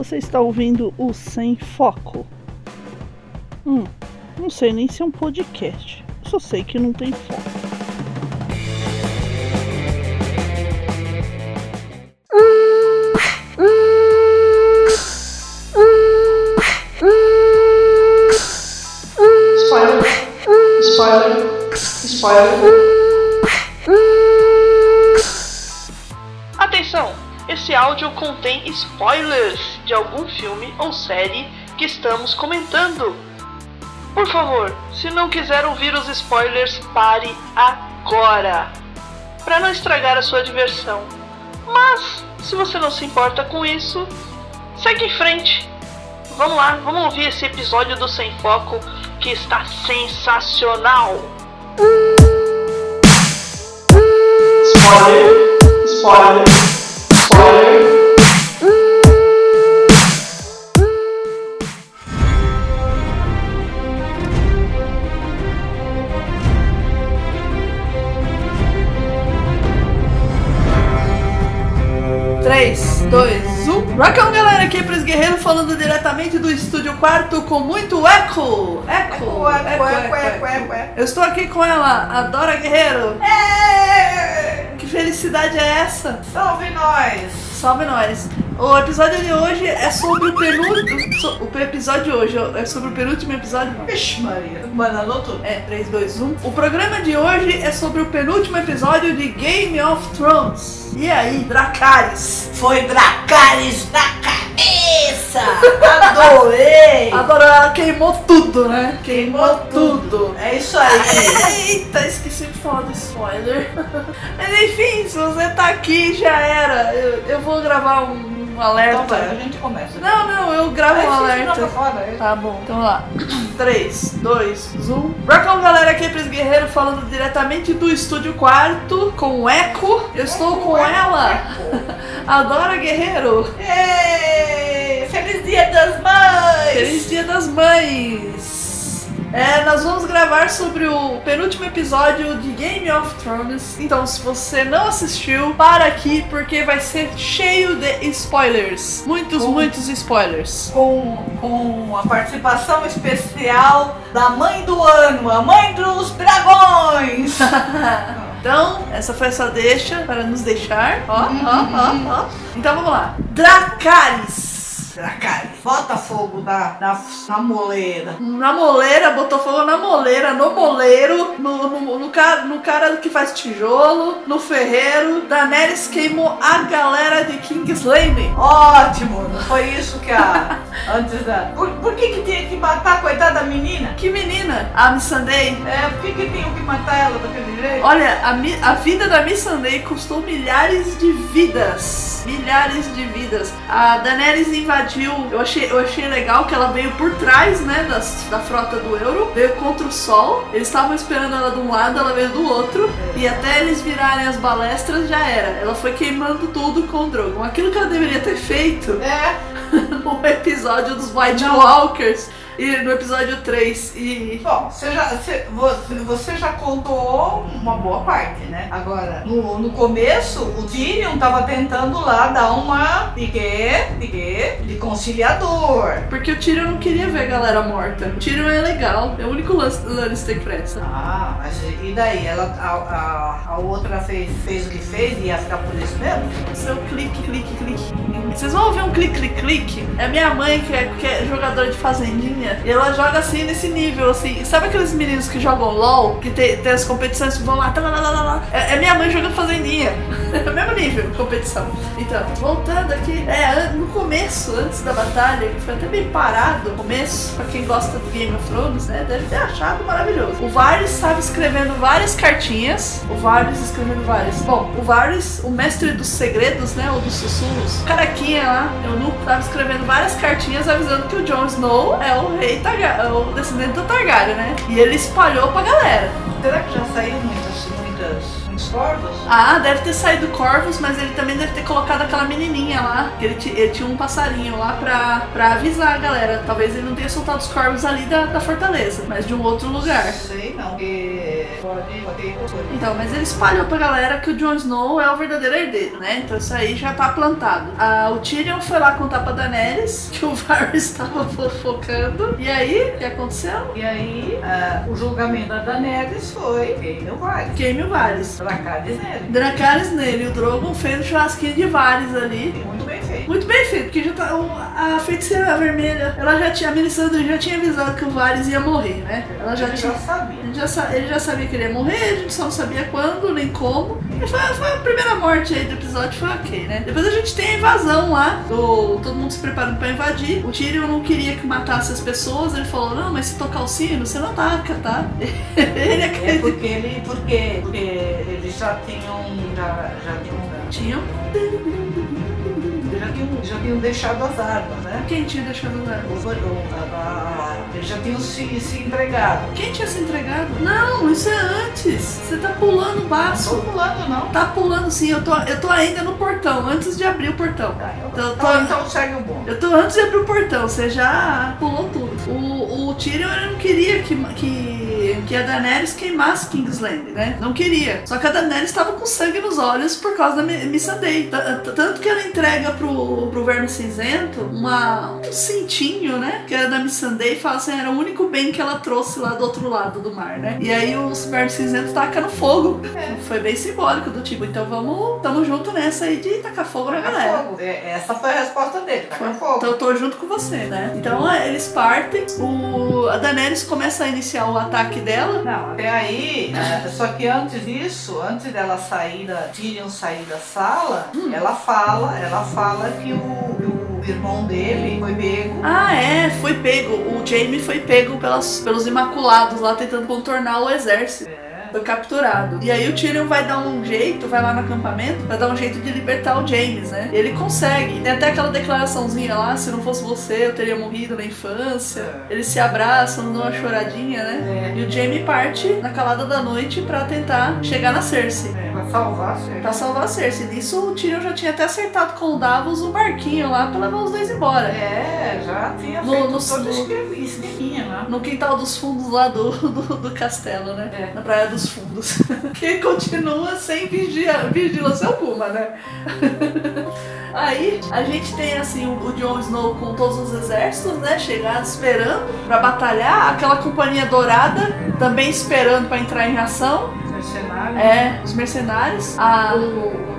Você está ouvindo o Sem Foco. Hum, não sei nem se é um podcast. Só sei que não tem foco. Spoiler. Spoiler. Spoiler. Atenção! Esse áudio contém spoilers de algum filme ou série que estamos comentando. Por favor, se não quiser ouvir os spoilers, pare agora, para não estragar a sua diversão. Mas, se você não se importa com isso, segue em frente. Vamos lá, vamos ouvir esse episódio do Sem Foco que está sensacional. Spoiler. Spoiler. 3, 2, 1. Rockão, galera, aqui é Pris guerreiros falando diretamente do estúdio quarto com muito eco. Eco, eco, eco, eco, eco, eco, eco. Eu estou aqui com ela, Adora Guerreiro. É! Que felicidade é essa? Salve nós! Salve nós! O episódio de hoje é sobre o penúltimo. O episódio de hoje é sobre o penúltimo episódio. Vixe Maria. Tudo. É, 3, 2, 1. O programa de hoje é sobre o penúltimo episódio de Game of Thrones. E aí, Dracarys? Foi Dracarys na cabeça. Adorei. Agora ela queimou tudo, né? Queimou tudo. É isso aí. Eita, esqueci de falar do spoiler. Mas enfim, se você tá aqui, já era. Eu, eu vou gravar um, um Então alerta. vai, a gente começa. Não, não, eu gravo Aí um alerta. é. Tá bom, então lá. 3, 2, 1. Rockão, galera, aqui é Pris Guerreiro falando diretamente do estúdio quarto com o Eco. Eu estou com ela, a Dora Guerreiro. Ei, Feliz Dia das Mães! Feliz Dia das Mães! É, nós vamos gravar sobre o penúltimo episódio de Game of Thrones. Então, se você não assistiu, para aqui porque vai ser cheio de spoilers. Muitos, Bom. muitos spoilers. Com, com a participação especial da mãe do ano, a mãe dos dragões! Então, essa foi essa deixa para nos deixar. Ó, Uhum. ó, ó, ó. Então vamos lá. Dracarys. Dracarys, bota fogo na, na, na moleira. Na moleira, botou fogo na moleira, no moleiro, no, no, no, cara, no cara que faz tijolo, no ferreiro. Daenerys queimou a galera de Kingslave. Ótimo, não foi isso que a. Antes da. Por, por que, que tinha que matar a coitada da menina? Que menina! A Missandei. É, por que, que tinham que matar ela daquele jeito? Olha, a, a vida da Missandei custou milhares de vidas. Milhares de vidas. A Daenerys invadiu. Eu achei, eu achei legal que ela veio por trás, né, das, da frota do Euro. Veio contra o sol. Eles estavam esperando ela de um lado, ela veio do outro. E até eles virarem as balestras já era. Ela foi queimando tudo com o Drogon. Aquilo que ela deveria ter feito É, no episódio dos White Não. Walkers. E no episódio 3. E. bom, você já, você, você- já contou uma boa parte, né? Agora, no, no começo, o Tyrion tava tentando lá dar uma. De quê? De quê? De conciliador. Porque o Tyrion não queria ver a galera morta. O Tyrion é legal. É o único Lannister que presta. Ah, mas e daí? Ela, a, a, a outra fez, fez o que fez e ia ficar por isso mesmo? Seu clique, clique, clique. Vocês vão ouvir um clique, clique, clique? É minha mãe que é, que é jogadora de fazendinha. E ela joga assim nesse nível, assim. Sabe aqueles meninos que jogam LOL? Que tem, tem as competições que vão lá, tá, lá, lá, lá, lá. É, é minha mãe jogando fazendinha. É o mesmo nível competição. Então, voltando aqui. É, no começo, antes da batalha, que foi até bem parado. Começo, pra quem gosta do Game of Thrones, né? Deve ter achado maravilhoso. O Varys estava escrevendo várias cartinhas. O Varys escrevendo várias. Bom, o Varys, o mestre dos segredos, né? Ou dos sussurros. O caraquinha lá, eunuco, estava escrevendo várias cartinhas avisando que o Jon Snow é o rei Targaryen, o descendente do Targaryen, né? E ele espalhou pra galera. Será que já saíram muitas, muitas, muitos corvos? Ah, deve ter saído Corvus, mas ele também deve ter colocado aquela menininha lá. Que ele, ele tinha um passarinho lá pra, pra avisar a galera. Talvez ele não tenha soltado os Corvos ali da, da fortaleza, mas de um outro lugar. Sei não. Porque Então, mas ele espalhou pra galera que o Jon Snow é o verdadeiro herdeiro, né? Então isso aí já tá plantado. Ah, o Tyrion foi lá contar pra Daenerys que o Varys estava fofocando. E aí, o que aconteceu? E aí, ah, o julgamento da Daenerys foi queime o Varys. Queime o Varys. Dracarys nele. Dracarys nele. O Drogon fez um churrasquinho de Varys ali. Muito bem feito. Muito bem feito, porque já tá, a feiticeira vermelha, ela já tinha, a Melisandre já tinha avisado que o Varys ia morrer, né? Ela já Ele tinha. já sabia. Ele já, ele já sabia que ele ia morrer, a gente só não sabia quando, nem como. E foi, foi a primeira morte aí do episódio, foi ok, né? Depois a gente tem a invasão lá, do, todo mundo se preparando pra invadir. O Tyrion não queria que matasse as pessoas, ele falou, não, mas se tocar o sino, você não ataca, tá? ele É acredita. porque ele, porque, porque eles já tinham, já, já tinham, Tinham. Já tinham, já tinham deixado as armas, né? Quem tinha deixado o arma? Os- o- a- a- Eles já tinham se, se entregado. Quem tinha se entregado? Não, isso é antes. Você tá pulando o Não baço. tô pulando, não. Tá pulando sim, eu tô, eu tô ainda no portão, antes de abrir o portão. Tá, eu- Então, então, tô- então segue o bom. Eu tô antes de abrir o portão, você já pulou tudo. O, o Tyrion ele não queria que, que, que a Daenerys queimasse Kingsland, né? Não queria. Só que a Daenerys estava com sangue nos olhos por causa da Mi- Missandei. Tanto que ela entrega pro, pro Verme Cinzento uma, um cintinho, né? Que era da Missandei e fala assim, era o único bem que ela trouxe lá do outro lado do mar, né? E aí o Verme Cinzento taca no fogo. Foi bem simbólico do tipo, então vamos, tamo junto nessa aí de tacar fogo na galera. fogo. É, essa foi a resposta dele. Taca fogo. Então eu tô junto com você, né? Então é, eles partem, o, a Daenerys começa a iniciar o ataque dela. Não, até aí, é, só que antes disso, antes dela sair da Tyrion sair da sala, Hum. ela fala, ela fala que o, o irmão dele foi pego. Ah, é, foi pego. O Jaime foi pego pelas, pelos Imaculados lá tentando contornar o exército. É. Foi capturado. E aí o Tyrion vai dar um jeito, vai lá no acampamento, vai dar um jeito de libertar o James, né? E ele consegue. Tem até aquela declaraçãozinha lá, se não fosse você, eu teria morrido na infância. É. Eles se abraçam, dão uma choradinha, né? É. E o Jaime parte na calada da noite pra tentar chegar na Cersei. Pra salvar, sim. Pra salvar a Cersei. Nisso o Tyrion já tinha até acertado com o Davos o barquinho lá pra levar os dois embora. É, já tinha No- feito no- todo no- esqueminha lá. No quintal dos fundos lá do, do, do castelo, né? É. Na Praia dos Fundos. que continua sem vigia, vigilância alguma, né? Aí a gente tem assim o, o Jon Snow com todos os exércitos, né? Chegando, esperando pra batalhar. Aquela companhia dourada também esperando pra entrar em ação. Mercenário. É, os mercenários. A, O, o,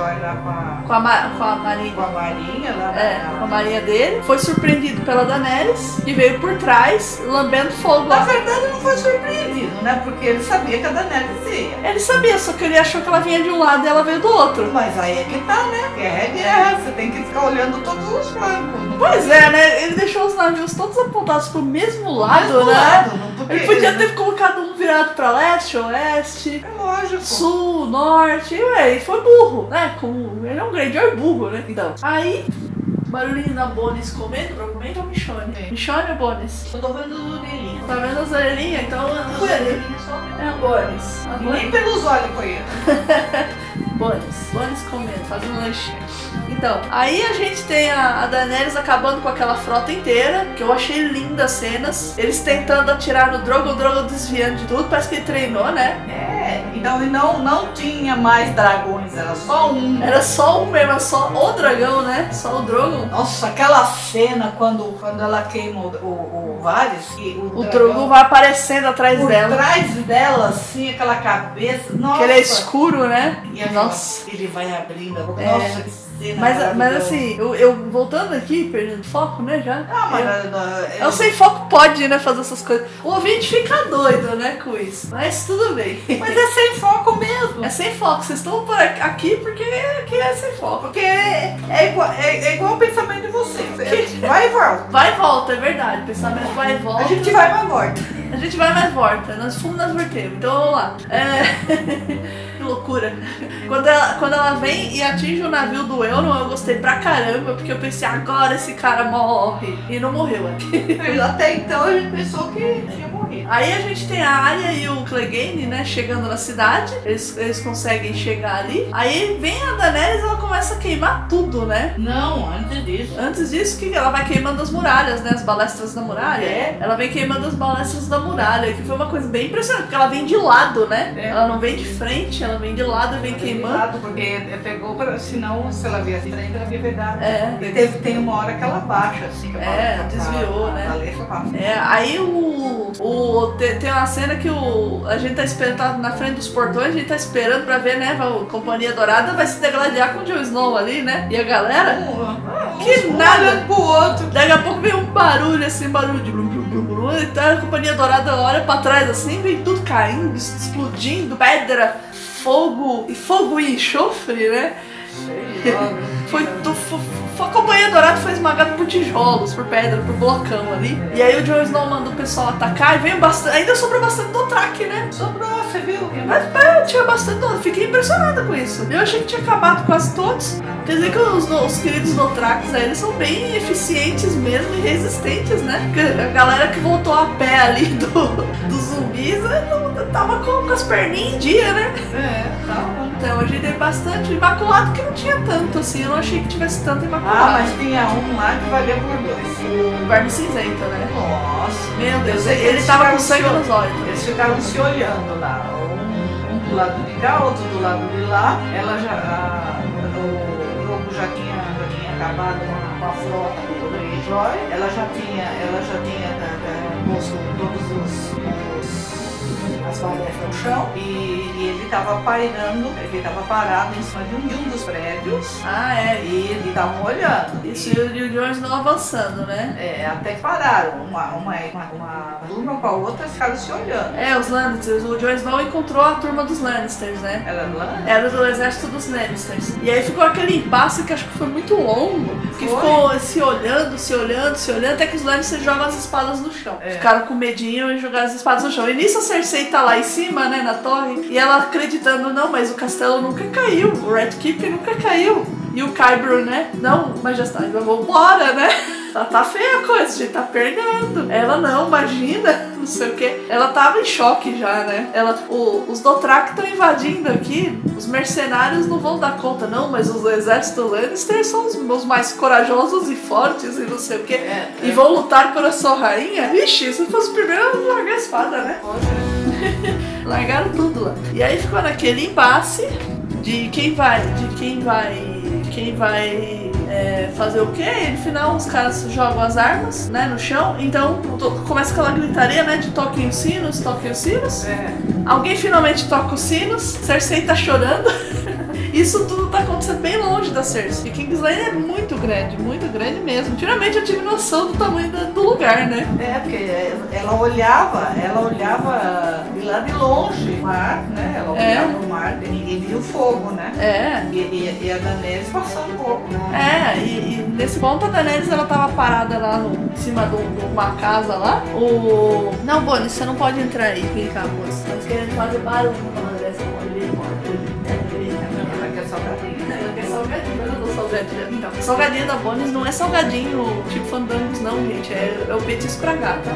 Greyjoy lá com a, com, a, ma- com a marinha. com a marinha lá É, na- com a marinha dele. Foi surpreendido pela Daenerys, que veio por trás, lambendo fogo Na lá. verdade não foi surpreendido, né? Porque ele sabia que a Daenerys ia. Ele sabia, só que ele achou que ela vinha de um lado e ela veio do outro. Mas aí é que tá, né? Guerra é guerra, você tem que ficar olhando todos os flancos. Pois é, né? Ele deixou os navios todos apontados pro mesmo lado, Mas do né? lado, não Ele podia ter colocado um virado pra leste, oeste, É lógico. sul, norte, e ué, e foi burro, né? Com... Ele é um Greyjoy burro, né? Então, aí, barulhinho da Bonis comendo, provavelmente é o Michonne. Sim. Michonne ou Bonis? Eu tô vendo o orelhinha. Tá vendo as orelhinhas? Então, as orelhinhas. orelhinha só. É a Bonis. A Bonis. nem pelos olhos foi ele. Bonis, Bonis comendo, fazendo um lanchinho. Então, aí a gente tem a, a Daenerys acabando com aquela frota inteira, que eu achei lindas as cenas. Eles tentando atirar no Drogo, o Drogo desviando de tudo, parece que ele treinou, né? É, então e não, não tinha mais dragões, era só um. Era só um mesmo, era só o dragão, né? Só o Drogo. Nossa, aquela cena quando, quando ela queima o, o, o Varys e o, O dragão Drogo vai aparecendo atrás por dela. trás dela, assim, aquela cabeça. Nossa. Que ele é escuro, né? E aquela- Nossa. ele vai abrindo a boca. É. Nossa, que cena. Mas, mas assim, eu, eu voltando aqui, perdendo foco, né? Já. Ah, mas eu, eu, eu sei foco pode, né, fazer essas coisas. O ouvinte fica doido, né, com isso. Mas tudo bem. Mas é sem foco mesmo. É sem foco, vocês estão por aqui- porque aqui é sem foco. Porque é, é, igual, é, é igual o pensamento de você. Vai e volta. Vai e volta, é verdade. Pensamento vai e volta. A gente vai e volta. A gente vai mais volta. Nós fomos nas vertemos. Então vamos lá. É... que loucura. Quando ela, quando ela vem e atinge o navio do Euron, eu gostei pra caramba, porque eu pensei, agora esse cara morre. E não morreu aqui. Até então a gente pensou que tinha Aí a gente tem a Arya e o Clegane, né, chegando na cidade. Eles, eles conseguem chegar ali. Aí vem a Daenerys e ela começa a queimar tudo, né? Não, antes disso. Antes disso, que ela vai queimando as muralhas, né? As balestras da muralha. É. Ela vem queimando as balestras da muralha, que foi uma coisa bem impressionante, porque ela vem de lado, né? É. Ela não vem de frente, ela vem de lado e vem queimando. Queimado, porque pegou pra. Senão, se ela viesse frente, ela ia verdade. É. E teve, tem uma hora que ela baixa, assim. Que a É, balestra desviou, passa, né? A balestra passa. É, aí o. o te- tem uma cena que o. A gente tá esperando, tá na frente dos portões, a gente tá esperando pra ver, né? A Companhia Dourada vai se degladiar com o Jon Snow ali, né? E a galera. Que nada. olhando pro outro. Daqui a pouco vem um barulho assim, barulho de blum, blum, blum, blum, e tá, a Companhia Dourada olha pra trás assim, vem tudo caindo, explodindo, pedra, fogo, e fogo e enxofre, né? Foi, Esmagada por tijolos, por pedra, por blocão ali. E aí o Jon Snow manda o pessoal atacar e veio bastante. Ainda sobrou bastante do track, né? Sobrou, você viu? Mas é, tinha bastante do Fiquei impressionada com isso. Eu achei que tinha acabado quase todos. Quer dizer que os, os queridos Dothrax aí, eles são bem eficientes mesmo e resistentes, né? A galera que voltou a pé ali do, dos zumbis né, tava com, com as perninhas em dia, né? É, tava. Então a gente teve bastante imaculado que não tinha tanto assim. Eu não achei que tivesse tanto imaculado. Ah, mas tinha um lá que valia por dois. O verme cinzenta, né? Nossa. Meu Deus, ele eles tava com sangue se- nos olhos. Eles ficaram se olhando lá. Um, um do lado de cá, outro do lado de lá. Ela já. a- o Lobo já tinha, já tinha acabado com a, frota do Greyjoy. Ela já tinha. Ela já tinha da- da- posto todos os. os as no chão e, e ele estava pairando, ele estava parado em cima de um, de um dos prédios Ah, é. e ele estava olhando. Isso e o- e o Jon Snow avançando, né? É, até pararam, uma, uma, uma, uma turma com a outra, ficaram se olhando. É, os Lannisters. O Jon Snow encontrou a turma dos Lannisters, né? Ela lá, Era do exército dos Lannisters. E aí ficou aquele impasse que acho que foi muito longo. Que Foi. ficou se olhando, se olhando, se olhando, até que os Lannisters jogam as espadas no chão. É. Ficaram com medinho e jogaram as espadas no chão. E nisso a Cersei tá lá em cima, né, na torre. E ela acreditando, não, mas o castelo nunca caiu. O Red Keep nunca caiu. E o Qyburn, né? Não, majestade, vamos embora, né? Tá, tá feia a coisa, a gente tá perdendo. Ela não, imagina, não sei o que. Ela tava em choque já, né? Ela, o- os Dothraki estão invadindo aqui, os mercenários não vão dar conta, não, mas os exércitos Lannister são os, os mais corajosos e fortes e não sei o que. É, E vão lutar pela sua rainha? Vixe, se fosse o primeiro, eu ia largar a espada, né? Largaram tudo lá. E aí ficou naquele impasse de quem vai, de quem vai, quem vai é, fazer o quê? E no final os caras jogam as armas, né, no chão. Então começa aquela gritaria, né, de toquem os sinos, toquem os sinos. É, Alguém finalmente toca os sinos, Cersei tá chorando. Isso tudo tá acontecendo bem longe da Cersei. E Kingsland é muito grande, muito grande mesmo. Finalmente eu tive noção do tamanho da- do lugar, né? é, porque ela olhava, ela olhava de lá de longe o mar, né? Ela É. olhava o mar e, e via o fogo, né? É, E, e, e a Daenerys passando um pouco, né? É, e, e nesse ponto a Daenerys ela tava parada lá no, em cima de um- uma casa lá. O. Não, Bonnie, você não pode entrar aí, clicar, moço. Tá querendo fazer barulho com salgadinho. Então, salgadinho da Bonis não é salgadinho tipo fandangos, não, gente. É, é o petisco pra gata.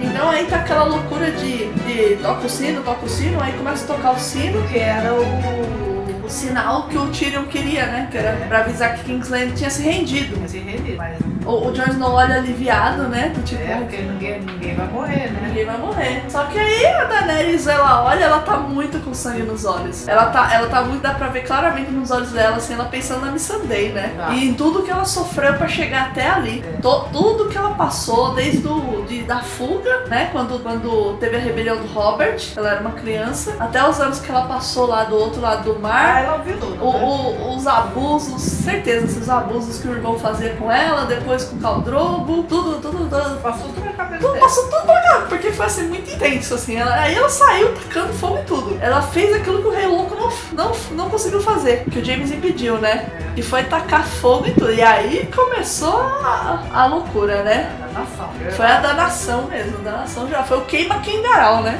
Então aí tá aquela loucura de, de toca o sino, toca o sino, aí começa a tocar o sino. Que era o. O sinal que o Tyrion queria, né? Que era pra avisar que Kingsland tinha se rendido. Esse rede, mas O, o Jon Snow olha aliviado, né? Tipo, é porque ninguém, ninguém vai morrer, né? ninguém vai morrer. Só que aí a Daenerys, ela olha, ela tá muito com sangue nos olhos. Ela tá, ela tá muito, dá pra ver claramente nos olhos dela, assim, ela pensando na Missandei, né? Tá. E em tudo que ela sofreu pra chegar até ali. É. To- tudo que ela passou, desde do, de, da fuga, né? Quando, quando teve a rebelião do Robert, ela era uma criança, até os anos que ela passou lá do outro lado do Ah, mar. ela ouviu tudo. O- né? o- os abusos, certeza, esses abusos que o irmão fazia com ela, depois com o Caldrogo, tudo, tudo, tudo. Passou tudo na cabeça Tudo dela. passou tudo pra cá, porque foi assim muito intenso, assim. Ela- aí ela saiu tacando fogo em tudo. Ela fez aquilo que o Rei Louco não, não, não conseguiu fazer, que o James impediu, né? Que foi tacar fogo em tudo. E aí começou a, a loucura, né? Foi a danação mesmo, a danação já. Foi o queima-quengaral, né?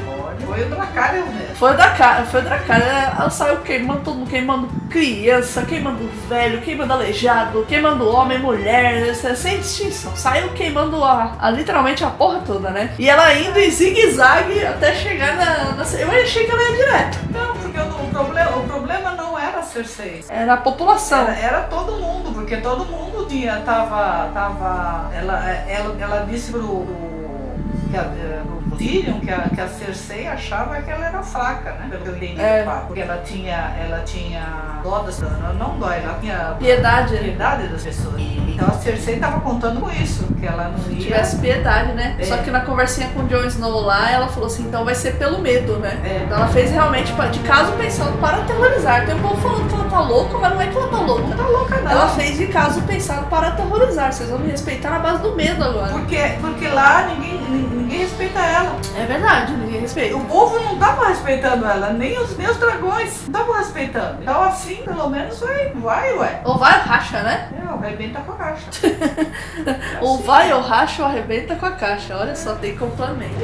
Foi o Dracarys mesmo. Foi da cara, foi cara. Ela saiu queimando todo mundo, queimando criança, queimando velho, queimando aleijado, queimando homem, mulher, sem distinção. Saiu queimando a, a- literalmente a porra toda, né? E ela indo em zigue-zague até chegar na, na. Eu achei que ela ia direto. Não, porque o, o problema, o problema não era a Cersei. Era a população. Era, era todo mundo, porque todo mundo tinha, tava, tava, ela, ela, ela disse pro, pro, eh, pro Tyrion que a, que a Cersei achava que ela era fraca, né? Pelo que eu entendi É. papo. Porque ela tinha, ela tinha dó das, não, não dó, ela tinha Piedade. piedade das pessoas. Então a Cersei tava contando com isso, que ela não ia... tivesse piedade, né? É. Só que na conversinha com o Jon Snow lá, ela falou assim, então vai ser pelo medo, né? É. Então ela fez realmente de caso pensando para aterrorizar. Tem um povo falando que ela tá louca, mas não é que ela tá louca. Não tá louca não. Ela fez de caso pensado para aterrorizar. Vocês vão me respeitar na base do medo agora. Porque, porque lá ninguém, ninguém respeita ela. É verdade, ninguém respeita. O povo não tava respeitando ela, nem os meus dragões não estavam respeitando. Então assim, pelo menos vai, vai, ué. Ou vai ou racha, né? É, arrebenta com a caixa. Ou vai ou racha ou arrebenta com a caixa. Olha só, tem complemento.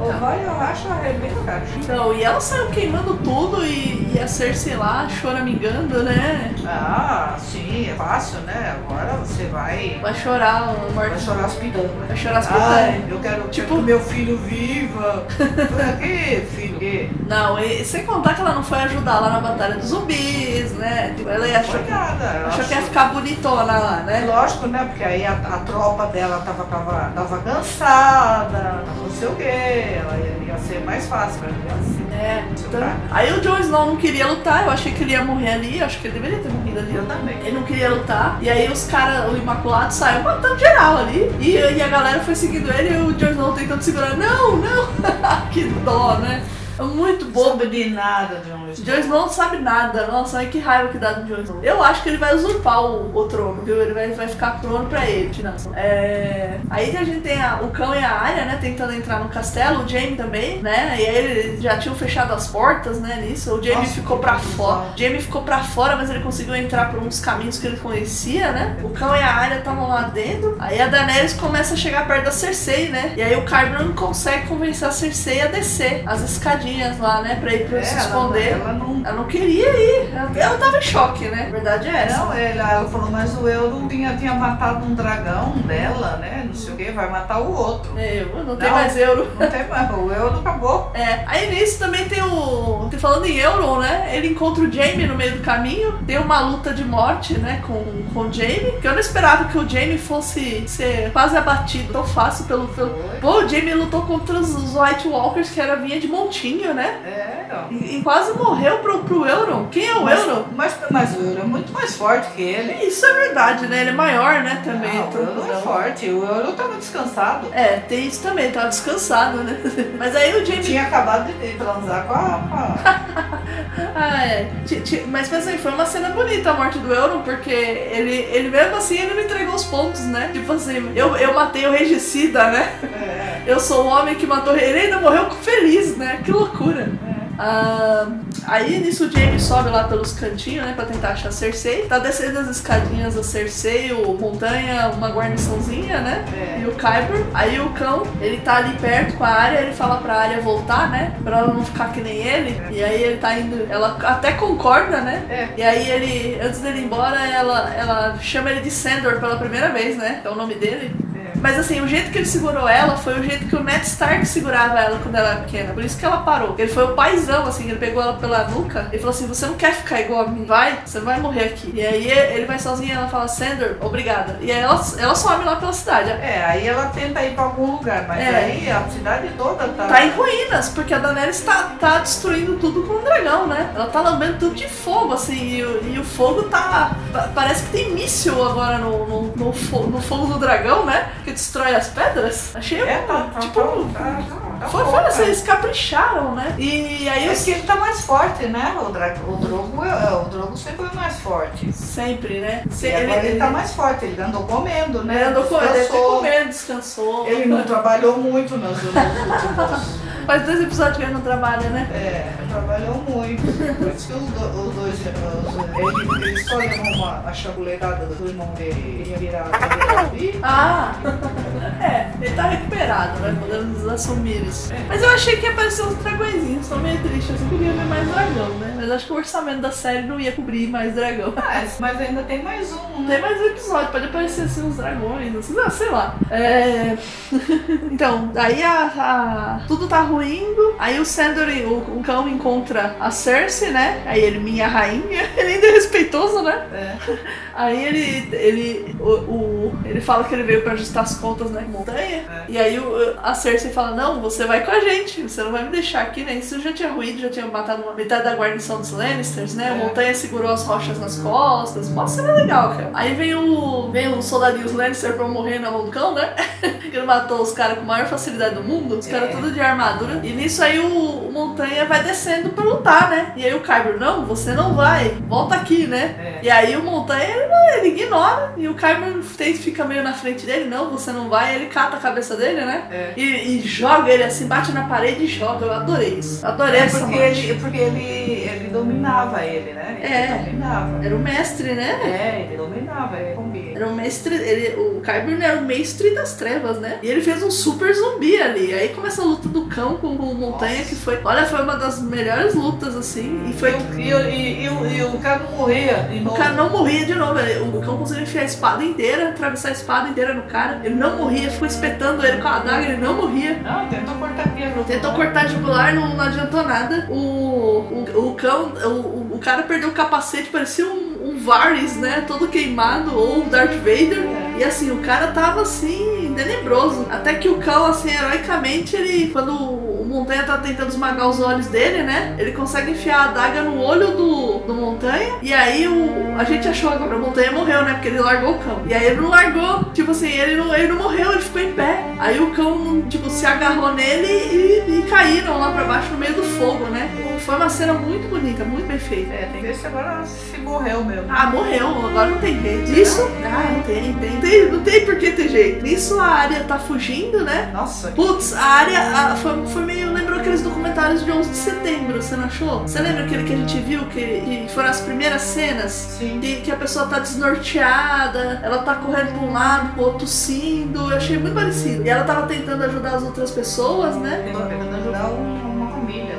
Ou vai, eu acho, arrebenta com a caixa. Então, e ela saiu queimando tudo e, e a Cersei lá choramingando, né? Ah, sim, é fácil, né? Agora você vai, Vai chorar a vai morte. chorar as piranhas. Vai chorar as Ai, pitanhas. eu quero Tipo- meu filho viva. que filho? Não, e sem contar que ela não foi ajudar lá na Batalha dos Zumbis, né? Tipo, ela ia- achou, nada. achou que ia ficar bonitona lá, né? lógico, né? Porque aí a, a tropa dela tava, tava, tava cansada, não sei o quê. Ela ia, ia ser mais fácil pra. Assim. É, então, aí o Jon Snow não queria lutar, eu achei que ele ia morrer ali, acho que ele deveria ter morrido ali. Eu também. Ele não queria lutar, e aí os caras, o Imaculado saiu matando geral ali, e, e a galera foi seguindo ele e o Jon Snow tentando segurar. Não, não! que dó, né? É muito bobo. De nada, John O Snow. Jon Snow não sabe nada. Nossa, ai, que raiva que dá do Jon Snow. Eu acho que ele vai usurpar o, o trono, viu? Ele vai, vai ficar trono pra ele. Não. É... Aí a gente tem a- o cão e a área, né? Tentando entrar no castelo. O Jaime também, né? E aí eles já tinham fechado as portas, né? Nisso. O Jaime Nossa, ficou pra fora. O Jaime ficou pra fora, mas ele conseguiu entrar por uns caminhos que ele conhecia, né? O cão e a área estavam lá dentro. Aí a Daenerys começa a chegar perto da Cersei, né? E aí o Qyburn consegue convencer a Cersei a descer as escadinhas lá, né? Pra ir pra É, se ela, esconder. ela não. Ela não queria ir. Ela, ela tava em choque, né? A verdade é essa. Não, ela, ela falou, mas o Euro tinha, tinha matado um dragão dela, né? Não sei o que, vai matar o outro. Eu, não tem Não. mais euro. Não tem mais, o Euro acabou. É, aí nisso também tem o. tem- Falando em Euron, né? Ele encontra o Jaime no meio do caminho. Tem uma luta de morte, né? Com, com o Jaime. Que eu não esperava que o Jaime fosse ser quase abatido tão fácil pelo. pelo... Pô, o Jaime lutou contra os, os White Walkers, que era vinha de montinho, né? É. E, e quase morreu pro, pro Euron. Quem é o Mas, Euron? mas, mas o Euro é muito mais forte que ele. Isso é verdade, né? Ele é maior, né? Também. Não, o Euro é Então, forte, o Euro tava descansado. É, tem isso também, tava descansado, né? Mas aí o Jaime. Tinha acabado de transar com a. Ah, é. Mas pensa aí, foi uma cena bonita a morte do Euron, porque ele, ele mesmo assim ele não entregou os pontos, né? Tipo assim, eu, eu matei o regicida, né? É, Eu sou o homem que matou. Ele ainda morreu feliz, né? Que loucura. é. Ah, aí nisso o Jaime sobe lá pelos cantinhos, né? Pra tentar achar a Cersei. Tá descendo as escadinhas a Cersei, o Montanha, uma guarniçãozinha, né? É. E o Kyber. Aí o cão, ele tá ali perto com a área, ele fala pra área voltar, né? Pra ela não ficar que nem ele. E aí ele tá indo. Ela até concorda, né? É. E aí ele, antes dele ir embora, ela, ela chama ele de Sandor pela primeira vez, né? É o nome dele. Mas assim, o jeito que ele segurou ela foi o jeito que o Ned Stark segurava ela quando ela era pequena. Por isso que ela parou. Ele foi o paizão, assim, ele pegou ela pela nuca e falou assim: Você não quer ficar igual a mim? Vai, você vai morrer aqui. E aí ele vai sozinho e ela fala: Sandor, obrigada. E aí ela, ela some lá pela cidade. É, aí ela tenta ir pra algum lugar, mas É. aí a cidade toda tá. Tá em ruínas, porque a Daenerys tá, tá destruindo tudo com o dragão, né? Ela tá lambendo tudo de fogo, assim, e, o- e o fogo tá. pa- Parece que tem míssil agora no, no, no, no fogo do dragão, né? Que destrói as pedras. Achei É, tá, tá, tipo. tá, tá, foi, bom, foi, cara. vocês capricharam, né? E aí É os. que ele tá mais forte, né? O, dra... o Drogo, é- o Drogo sempre foi mais forte. Sempre, né? Se- E agora ele, tá mais forte, ele andou comendo, né? Ele andou comendo, Descansou. comendo, descansou. Ele não trabalhou muito nos últimos. Faz dois episódios que ele não trabalha, né? É, trabalhou muito. Por isso que os, do- os dois irmãos, ele, ele só levou uma, a chabuletada do irmão dele. Ele virar bi. Ah! É, ele tá recuperado, né? Podemos assumir isso. Mas eu achei que ia aparecer uns dragõezinhos, tô meio triste, eu queria ver mais dragão, né? Mas acho que o orçamento da série não ia cobrir mais dragão. Mas, mas ainda tem mais um, né? Tem mais um episódio, pode aparecer assim uns dragões, assim, não, sei lá. É... então, aí a, a- tudo tá ruindo, aí o Sandor, o, o cão encontra a Cersei, né? Aí ele, minha rainha, ele ainda é respeitoso, né? É. Aí ele, ele, o, o- ele fala que ele veio pra ajustar as contas na montanha. É. E aí o- a Cersei fala, não, você vai com a gente, você não vai me deixar aqui, né? Isso já tinha ruído, já tinha matado uma metade da guarnição dos Lannisters, né? A É. montanha segurou as rochas nas costas. Nossa, era legal, cara. Aí vem o. Vem os soldadinhos Lannister pra morrer na mão do cão, né? que ele matou os caras com a maior facilidade do mundo, os caras É. tudo de armadura. E nisso aí o, o Montanha vai descendo pra lutar, né? E aí o Kyber, não, você não vai, volta aqui, né? É. E aí o Montanha, ele, ignora. E o tem- fica meio na frente dele, não, você não vai. Ele cata a cabeça dele, né? É. E, e joga ele assim, bate na parede e joga. Eu adorei isso. Adorei É essa porque, morte. ele, porque ele, ele dominava ele, né? Ele É. dominava. Era o mestre, né? É, ele dominava, ele comia. Era o mestre, ele, o Kyber era o mestre das trevas, né? E ele fez um super zumbi ali. Aí começa a luta do cão com o Montanha, Nossa. que foi. Olha, foi uma das melhores lutas, assim. E foi. E, o- e, e, e, o- cara não morria O cara não morria de novo. O cão conseguiu enfiar a espada inteira, atravessar a espada inteira no cara. Ele não morria, ficou espetando ele com a adaga, ele não morria. Não, tentou cortar a Tentou cortar a jugular, não, não adiantou nada. O, o, o cão, o, o, cara perdeu o capacete, parecia um, um Varys, né? Todo queimado, ou um Darth Vader. E assim, o cara tava assim, tenebroso. Até que o cão, assim, heroicamente, ele. Quando Montanha tá tentando esmagar os olhos dele, né? Ele consegue enfiar a adaga no olho do, do Montanha. E aí o, a gente achou agora, o Montanha morreu, né? Porque ele largou o cão. E aí ele não largou. Tipo assim, ele não, ele não morreu, ele ficou em pé. Aí o cão, tipo, se agarrou nele e, e caíram lá pra baixo no meio do fogo, né? Foi uma cena muito bonita, muito bem feita. É, tem que ver se agora se morreu mesmo. Ah, morreu, agora não tem jeito. Isso? Ah, não tem, tem, tem. Não tem por que ter jeito. Nisso a área tá fugindo, né? Nossa, Putz, a área foi, foi meio. Lembrou aqueles documentários de 11 de setembro, você não achou? Você lembra aquele que a gente viu, que, que foram as primeiras cenas? sim. Que, que a pessoa tá desnorteada, ela tá correndo pra um lado, pro outro tossindo. Eu achei muito parecido. E ela tava tentando ajudar as outras pessoas, né? Tentando ajudar um-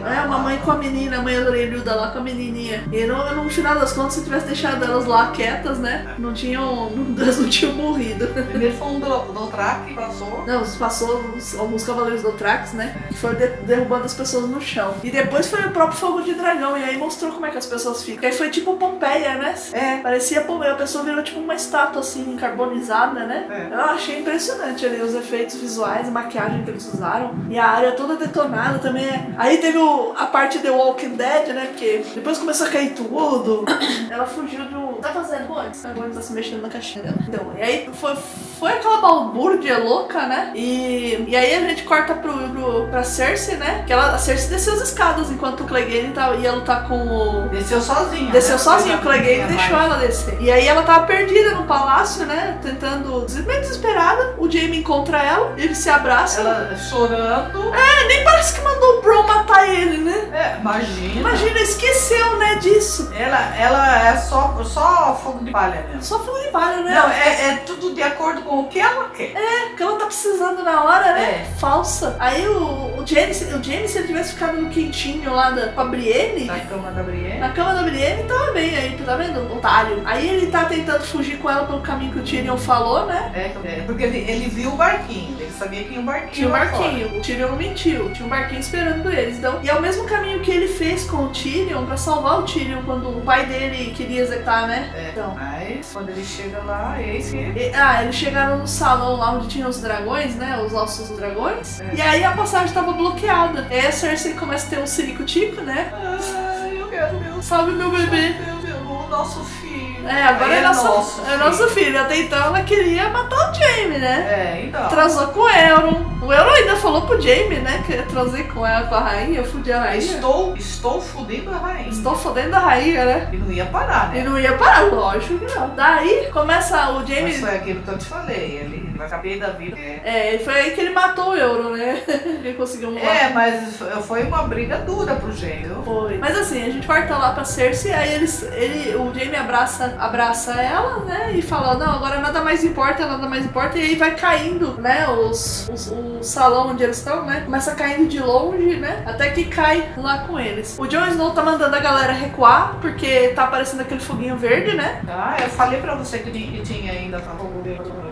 É, uma mãe com a menina, a mãe orelhuda lá com a menininha. E no, no final das contas, se tivesse deixado elas lá quietas, né? Não tinham. Não, elas não tinham morrido. Primeiro foi um do, do track que passou. Não, passou os- alguns cavaleiros do Trax, né? Que foram de- derrubando as pessoas no chão. E depois foi o próprio fogo de dragão. E aí mostrou como é que as pessoas ficam. Aí foi tipo Pompeia, né? É. Parecia Pompeia. A pessoa virou tipo uma estátua assim, carbonizada, né? É. Eu achei impressionante ali os efeitos visuais, a maquiagem que eles usaram. E a área toda detonada também. é- Aí teve o- a parte The Walking Dead, né? Porque depois começou a cair tudo. Ela fugiu um. Tá fazendo antes? Agora tá se mexendo na caixinha dela. Então, e aí foi, foi aquela balbúrdia louca, né? E, e aí a gente corta pro, pro, pra Cersei, né? Que ela, a Cersei desceu as escadas enquanto o Clegane tava, ia lutar com o. Desceu sozinha. Desceu né? sozinho, o Clegane deixou ela descer. E aí ela tava perdida no palácio, né? Tentando, meio desesperada. O Jaime encontra ela, eles se abraçam. Ela chorando. Nem parece que mandou o Bron matar ele, né? É, imagina. Imagina, esqueceu, né, disso. Ela, ela é só, só fogo de palha mesmo. Só fogo de palha, né? Não, é, é tudo de acordo com o que ela quer. Porque ela tá precisando na hora, né? É. Falsa. Aí o, o James, o James, se ele tivesse ficado no quentinho lá da, com a Brienne, Da cama da Brienne. na cama da Brienne, tava bem aí, tá vendo? Otário. Aí ele tá tentando fugir com ela pelo caminho que o Tyrion falou, né? É, é, porque ele, ele viu o barquinho, ele sabia que tinha um barquinho. Tinha um lá fora. barquinho, o Tyrion não mentiu, tinha um barquinho esperando por eles. Então, e é o mesmo caminho que ele fez com o Tyrion pra salvar o Tyrion quando o pai dele queria executar, né? É, Então. mas quando ele chega lá, eis que. E- ah, eles chegaram no salão lá onde tinham os dragões, né? Os ossos dos dragões. É. E aí a passagem tava bloqueada. E aí a Cersei começa a ter um ciricutico, né? Ah, eu quero meu Salve meu bebê. Meu, meu, o nosso filho. É, agora Aí é, nosso, nosso é nosso filho. Até então ela queria matar o Jaime, né? É, então. Transou com o Euron. O Euron ainda falou pro Jaime, né? Que eu transei com ela, com a rainha, eu fudi a rainha. Estou, estou fudendo a rainha. Estou fodendo a rainha, né? E não ia parar, E né? não ia parar, lógico que não. Daí começa o Jaime. Mas foi aquilo que eu te falei. Ele vai ficar bem da vida. É. É, foi aí que ele matou o Euro, né? ele conseguiu matar. É, mas foi uma briga dura pro gênio. Foi. Mas assim, a gente corta lá pra Cersei, aí eles, ele, o Jaime abraça, abraça ela, né? E fala, não, agora nada mais importa, nada mais importa. E aí vai caindo, né? Os, os- o salão onde eles estão, né? Começa caindo de longe, né? Até que cai lá com eles. O Jon Snow tá mandando a galera recuar, porque tá aparecendo aquele foguinho verde, né? Ah, eu falei pra você que tinha, ainda tá.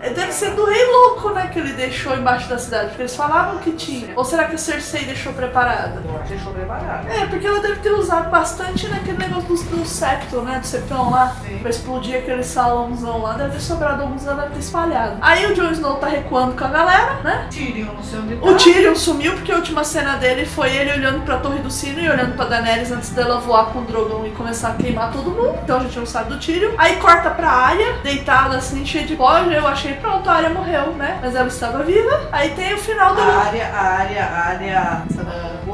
É, Deve ser do rei né? Que ele deixou embaixo da cidade. Porque eles falavam que tinha. Ou será que a Cersei deixou preparada? Eu acho que deixou preparado. É, porque ela deve ter usado bastante naquele negócio do, do septo, né? Do septão lá. Sim. Pra explodir aquele salãozão lá. Deve ter sobrado alguns, ela deve ter espalhado. Aí o Jon Snow tá recuando com a galera, né? Tyrion, não sei onde tá. O Tyrion sumiu porque a última cena dele foi ele olhando pra Torre do Sino e olhando pra Daenerys antes dela voar com o dragão e começar a queimar todo mundo. Então a gente não sabe do Tyrion. Aí corta pra Arya, deitada assim, cheia de pó. Eu achei, pronto, a Arya morreu, né? Mas ela estava viva. Aí tem o final do... A área, a área, a área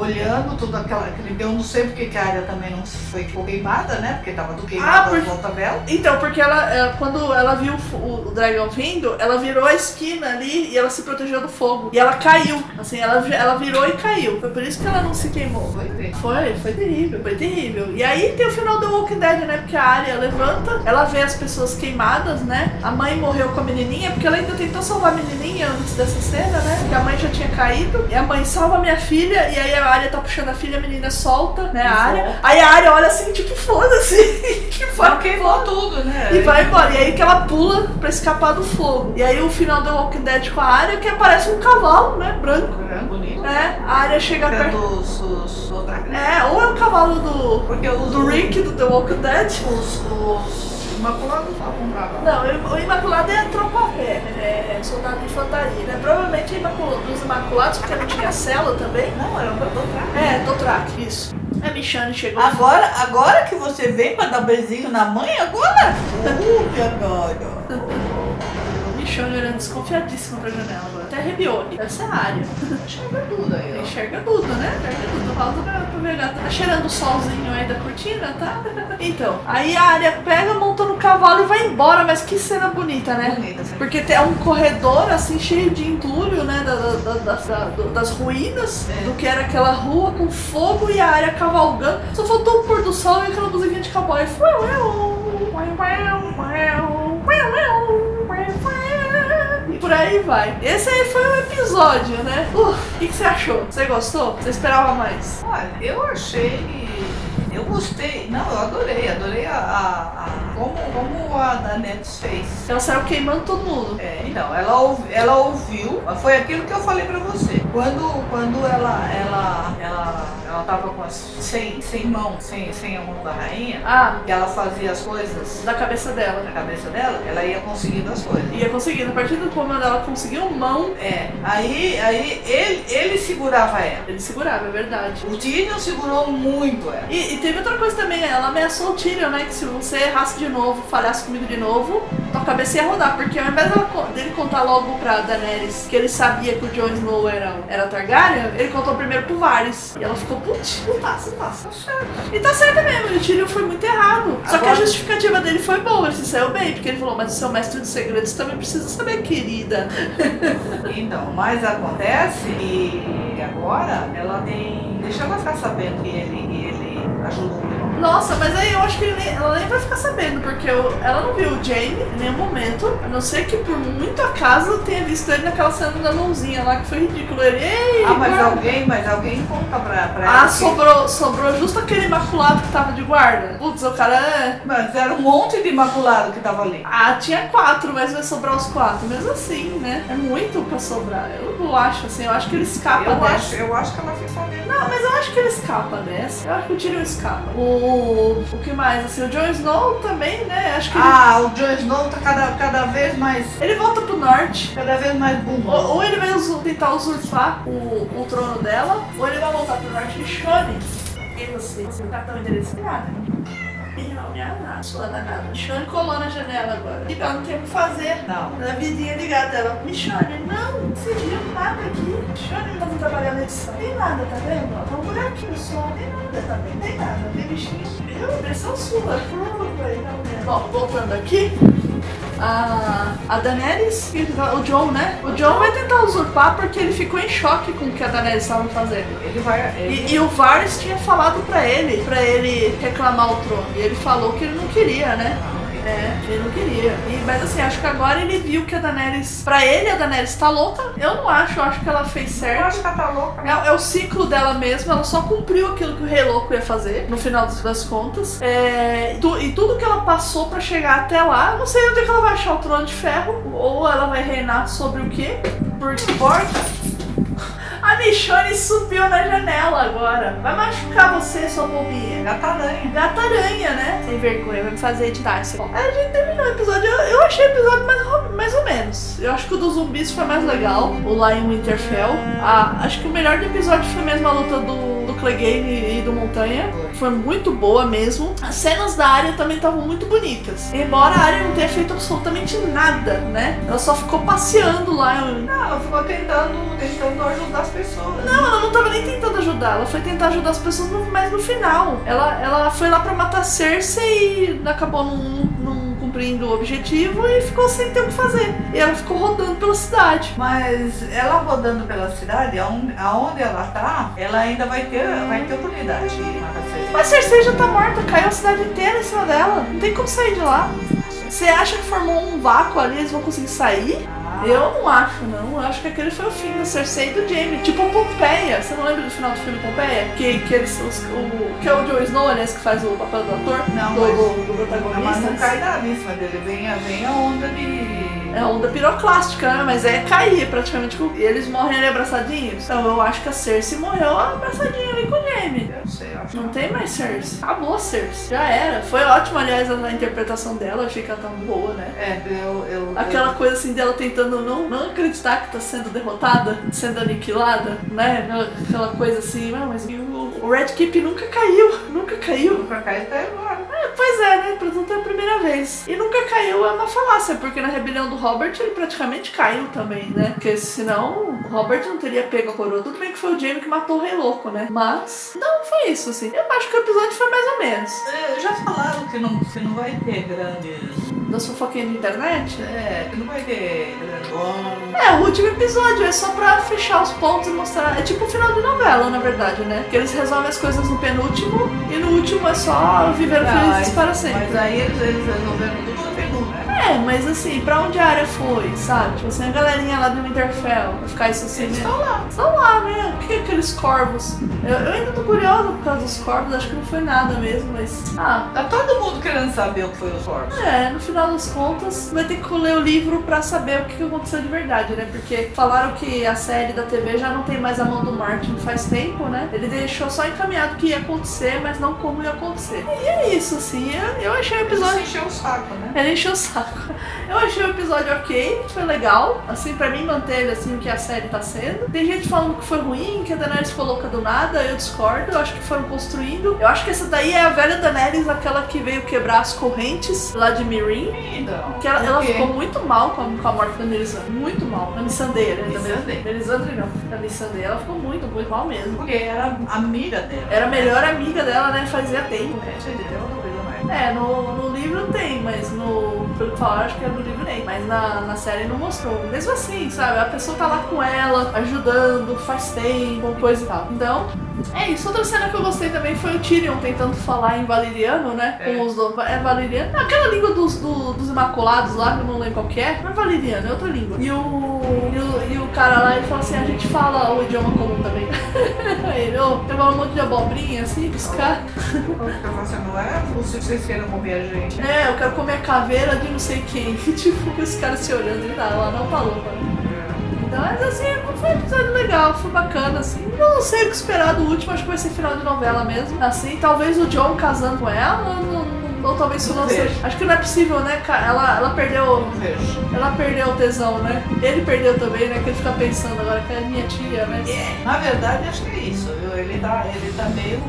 olhando tudo aquela. aquele- Eu não sei porque que a área também não foi ficou queimada, né? Porque tava do Ah, queimado porque- à volta dela. Então, porque ela, ela- quando ela viu o o, dragão vindo, ela virou a esquina ali e ela se protegeu do fogo. E ela caiu. Assim, ela, ela virou e caiu. Foi por isso que ela não se queimou. Foi ver. Foi, foi terrível, foi terrível. E aí tem o final do Walking Dead, né? Porque a Arya levanta, ela vê as pessoas queimadas, né? A mãe morreu com a menininha, porque ela ainda tentou salvar a menininha antes dessa cena, né? Porque a mãe já tinha caído. E a mãe salva minha filha, e aí a Arya tá puxando a filha, a menina solta, né? A Arya. Volta. Aí a Arya olha assim, tipo, foda-se. que Só foda queimou tudo, né? e vai embora. E aí que ela pula pra escapar do fogo. E aí o final do Walking Dead com a área que aparece um cavalo, né? Branco. É, bonito. É, a área chega É perto. dos, os. É, ou é o cavalo do. Porque Do Rick do The Walking Dead. Os, os Imaculados estavam bravos. Não, o Imaculado é tropa a pé, né? É soldado de infantaria, né? Provavelmente é Imaculado, dos Imaculados, porque não tinha cela também. Não, era um Dothraki. É, Dothraki, isso. A Michane chegou. Agora, agora que você vem pra dar beijinho na mãe, agora? Uh, agora. Michane olhando desconfiadíssima pra janela agora. Até arrepiou aqui. Deve ser a área. Enxerga tudo aí, ó. Enxerga tudo, né? Enxerga tudo. Pausa pra, pra ver gata. Tá cheirando o solzinho aí da cortina, tá? Então, aí a área pega, monta no cavalo e vai embora. Mas que cena bonita, né? Bonita, assim. Porque tem um corredor assim cheio de entulho, né? da- da- da- das, da- das ruínas É. do que era aquela rua com fogo e a área cavalgando. Só faltou o pôr do sol e aquela musiquinha de cowboy. E por aí vai. Esse aí foi o episódio, né? Uh, o que, que você achou? Você gostou? Você esperava mais? Olha, eu achei. Eu gostei. Não, eu adorei. Adorei a. a- a- como, como a da Nets fez. Ela saiu queimando todo mundo. É, então, ela, ela ouviu, foi aquilo que eu falei pra você. Quando, quando ela, ela, ela, ela tava com as, sem, sem mão, sem, sem a mão da rainha, Ah, que ela fazia as coisas da cabeça dela. na cabeça dela, ela ia conseguindo as coisas. Ia conseguindo. A partir do momento ela conseguiu mão, É, aí, aí ele, ele segurava ela. ele segurava, é verdade. O Tyrion segurou muito ela. E, e teve outra coisa também, ela ameaçou o Tyrion, né? Que se você errasse de novo, falhasse comigo de novo, tua cabeça ia rodar. Porque ao invés dele contar logo pra Daenerys que ele sabia que o Jon Snow era, era Targaryen, ele contou primeiro pro Varys. E ela ficou, putz, putaça, putaça, tá certo. E tá certo mesmo, o Tyrion foi muito errado. Só que a Agora- justificativa dele foi boa, ele se saiu bem, porque ele falou, mas o seu mestre de segredos também precisa saber, querida. Então, mas acontece e agora ela tem. Deixa ela ficar sabendo que ele, que ele ajudou. Nossa, mas aí eu acho que nem- ela nem vai ficar sabendo, porque eu- ela não viu o Jamie em nenhum momento, a não ser que por muito acaso tenha visto ele naquela cena da mãozinha lá, que foi ridículo. Ele, ei, Ah, mas guarda." alguém, mas alguém conta pra, pra Ah, ela que- sobrou, sobrou justo aquele imaculado que tava de guarda. Putz, o cara é. Mas era um monte de imaculado que tava ali. Ah, tinha quatro, mas vai sobrar os quatro. Mesmo assim, né? É muito pra sobrar. Eu não acho, assim, eu acho que ele escapa Eu dessa. acho, eu acho que ela fica sabendo. Não, mas eu acho que ele escapa dessa. Eu acho que o Tyrion escapa. O, o que mais? Assim, o Jon Snow também, né? Acho que ele Ah, o Jon Snow tá cada, cada vez mais. Ele volta pro norte. Cada vez mais burro. Ou, ou ele vai tentar usurpar o, o trono dela, ou ele vai voltar pro norte de Shone. E você? Você tá tão interessada? Não, minha sua danada. Michonne colou na janela agora. E ela não tem o que fazer. Não. Na vidinha ligada dela. Michonne, não, não se viu nada aqui. Michonne não tá trabalhando na edição. Tem nada, tá vendo? Tá um buraquinho só. Tem nada também. Tem nada. Tem bichinho. Viu? Impressão sua. Prova aí, não mesmo. Bom, voltando aqui. A, a Daenerys e o John, né? O John vai tentar usurpar porque ele ficou em choque com o que a Daenerys estava fazendo. Ele vai. Ele... E, e o Varys tinha falado pra ele, pra ele reclamar o trono. E ele falou que ele não queria, né? É, ele não queria. E, mas assim, acho que agora ele viu que a Daenerys. Pra ele, a Daenerys tá louca. Eu não acho, eu acho que ela fez Eu certo. acho que ela tá louca. É, é o ciclo dela mesma, ela só cumpriu aquilo que o Rei Louco ia fazer, no final das- contas. É, e, tu- e tudo que ela passou pra chegar até lá, eu não sei onde é que ela vai achar o trono de ferro, ou ela vai reinar sobre o quê? Por importa. A Michonne subiu na janela agora. Vai machucar você, sua bobinha. Gata aranha. Gata aranha, né? Sem vergonha, vai me fazer editar isso. A gente terminou o episódio. Eu, eu achei o episódio mais, mais ou menos. Eu acho que o dos zumbis foi mais legal. O lá em Winterfell. Ah, acho que o melhor do episódio foi mesmo a luta do, Clegane e do Montanha. Foi muito boa mesmo. As cenas da área também estavam muito bonitas. Embora a área não tenha feito absolutamente nada, né? Ela só ficou passeando lá. Não, ela ficou tentando, tentando ajudar as pessoas. Não, ela não tava nem tentando ajudar, ela foi tentar ajudar as pessoas, mas no final. Ela, ela foi lá pra matar Cersei e acabou não cumprindo o objetivo e ficou sem ter o que fazer. E ela ficou rodando pela cidade. Mas ela rodando pela cidade, aonde, ela tá, ela ainda vai ter, vai ter oportunidade de matar Cersei. Mas Cersei já tá morta, caiu a cidade inteira em cima dela. Não tem como sair de lá. Você acha que formou um vácuo ali, eles vão conseguir sair? Eu não acho, não. Eu acho que aquele foi o fim da Cersei e do Jaime. Tipo Pompeia. Você não lembra do final do filme Pompeia? Que, que eles. Os, o, que é o Joe Snow, aliás, que faz o papel do ator? Não, do, mas- do, do Mas protagonista. não cai nada em cima dele, vem, a- vem a onda de. É onda piroclástica, né? Mas é cair praticamente. com- E eles morrem ali abraçadinhos. Então eu acho que a Cersei morreu abraçadinha ali com o Jaime. Eu sei, eu acho. Não tem mais Cersei. Acabou Cersei. Já era. Foi ótimo, aliás, a, interpretação dela. Eu achei que ela tava boa, né? É, eu. eu Aquela coisa assim dela tentando não, não acreditar que tá sendo derrotada, sendo aniquilada, né? Aquela coisa assim, "Ah, mas o Red Keep nunca caiu, nunca caiu. pra cá até agora. É, pois é, né? Pra é a primeira vez. E nunca caiu é uma falácia, porque na rebelião do Robert ele praticamente caiu também, né? Porque senão o Robert não teria pego a coroa. Tudo bem que foi o Jamie que matou o Rei Louco, né? Mas não foi isso, assim. Eu acho que o episódio foi mais ou menos. É, já falaram que não, que não vai ter grandes. Das fofoquinhas de internet. É, que não vai ter grandes. É, último episódio é só pra fechar os pontos e mostrar. É tipo o final de novela, na verdade, né? Que eles resolvem as coisas no penúltimo e no último é só viver felizes para sempre. Mas aí eles, eles resolveram tudo no peru, né? É, mas assim, pra onde a área foi, sabe? Tipo assim, a galerinha lá do Winterfell, ficar isso assim, Eles né? estão lá. Estão lá, né? O que é aqueles corvos? Eu, eu ainda tô curiosa por causa dos corvos, acho que não foi nada mesmo, mas. Ah, Tá todo mundo querendo saber o que foi os corpos. é, no final das contas, vai ter que ler o livro pra saber o que aconteceu de verdade, né? Porque falaram que a série da TV já não tem mais a mão do Martin faz tempo, né? Ele deixou só encaminhado o que ia acontecer, mas não como ia acontecer. E é isso, assim, eu, eu achei o episódio. Eles encheu o saco, né? Ele encheu o saco. Eu achei o episódio ok, foi legal. Assim, pra mim manteve assim o que a série tá sendo. Tem gente falando que foi ruim, que a Daenerys ficou louca do nada, eu discordo. Eu acho que foram construindo. Eu acho que essa daí é a velha Daenerys, aquela que veio quebrar as correntes lá de Meereen. Então, Que ela, ela ficou muito mal com a, com a morte da Melisandre. Muito mal. Da Missandei, né? Melisandre não. Da Missandei. Ela ficou muito, muito mal mesmo. Porque era amiga dela. Era a melhor amiga dela, né? Fazia tempo. É. É, no, no livro tem, falaram, acho que é no livro nem. Mas na, na série não mostrou. Mesmo assim, sabe? A pessoa tá lá com ela, ajudando, faz tempo, coisa e tal. Então, é isso. Outra cena que eu gostei também foi o Tyrion tentando falar em valeriano, né? É. Com os dois. É valeriano? Aquela língua dos, do- dos imaculados lá, que eu não lembro qual que é. Não é valeriano, é outra língua. E o, e o, e o cara lá, ele fala assim: a gente fala o idioma comum também. Ele, ô, tem um monte de abobrinha assim, piscar. Eu falo assim, não é possível vocês queiram comer a gente. É, eu quero comer a caveira de não sei quem. tipo, os caras se olhando e tá, ela não falou, mano. Mas assim, foi um episódio legal, foi bacana, assim. Não sei o que esperar do último, acho que vai ser final de novela mesmo. Assim, talvez o John casando com ela, ou talvez isso não Não seja. Acho que não é possível, né? ca- Ela, ela perdeu. Ela perdeu o tesão, né? Ele perdeu também, né? Que ele fica pensando agora que é minha tia, né? Na verdade, acho que é isso, viu? Ele tá, ele tá meio.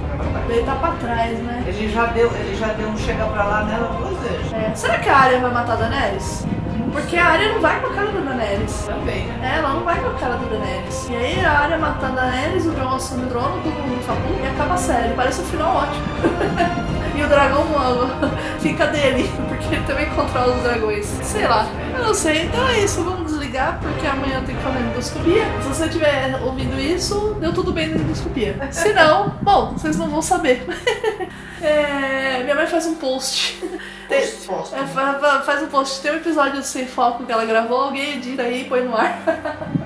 Ele tá pra trás, né? Ele já deu, ele já deu um chega pra lá nela duas vezes. É. Será que a Arya vai matar a Daenerys? Porque a área não vai com a cara da Daenerys. Também? É, ela não vai com a cara da Daenerys. E aí a área mata a Daenerys, o Jon assume o trono, todo mundo fala, "Hum", e acaba a série. Parece um final ótimo. e o dragão voando. Fica dele, porque ele também controla os dragões. Sei lá. Eu não sei. Então é isso, vamos desligar, porque amanhã eu tenho que fazer endoscopia. Se você estiver ouvindo isso, deu tudo bem na endoscopia. Se não, bom, vocês não vão saber. É, minha mãe faz um post. Tem- Posto. é, fa- fa- faz um post. Tem um episódio sem foco que ela gravou, alguém edita aí e põe no ar.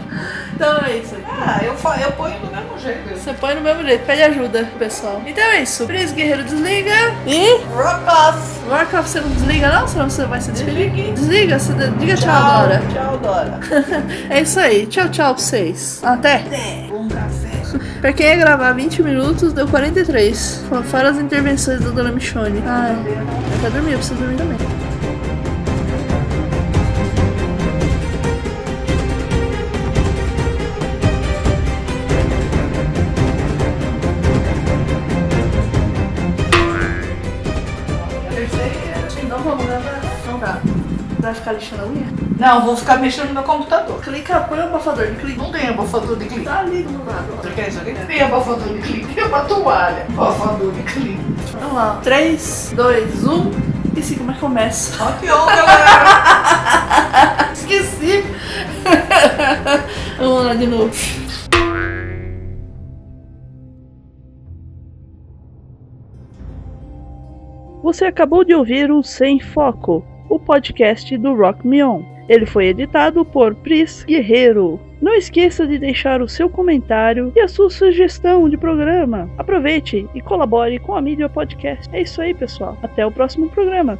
então é isso. Ah, eu, eu ponho do mesmo jeito. Você põe no mesmo jeito, pede ajuda, pessoal. Então é isso. Príncipe Guerreiro desliga. E. Rock off! Warcraft você não desliga, não? Senão você vai se despedir. Desliguei. Desliga, você de- diga tchau, Dora. Tchau, Dora. É isso aí. Tchau, tchau pra vocês. Até. Um café. Pra quem ia gravar 20 minutos, deu 43. Fora as intervenções da dona Michone. Ai, eu quero dormir, eu preciso dormir também. Ficar lixando a unha? Não, vou ficar mexendo no meu computador. Clica, põe o abafador de clique. Não tem abafador de clique. Tá ali do lado. Você quer isso aqui? Tem abafador de clique. É uma toalha. Abafador de clique. Vamos lá. 3, 2, 1. Esqueci como é que começa. Ó que on, galera. Esqueci. Vamos lá de novo. Você acabou de ouvir o Sem Foco, o podcast do Rock Me On. Ele foi editado por Pris Guerreiro. Não esqueça de deixar o seu comentário e a sua sugestão de programa. Aproveite e colabore com a mídia podcast. É isso aí, pessoal. Até o próximo programa.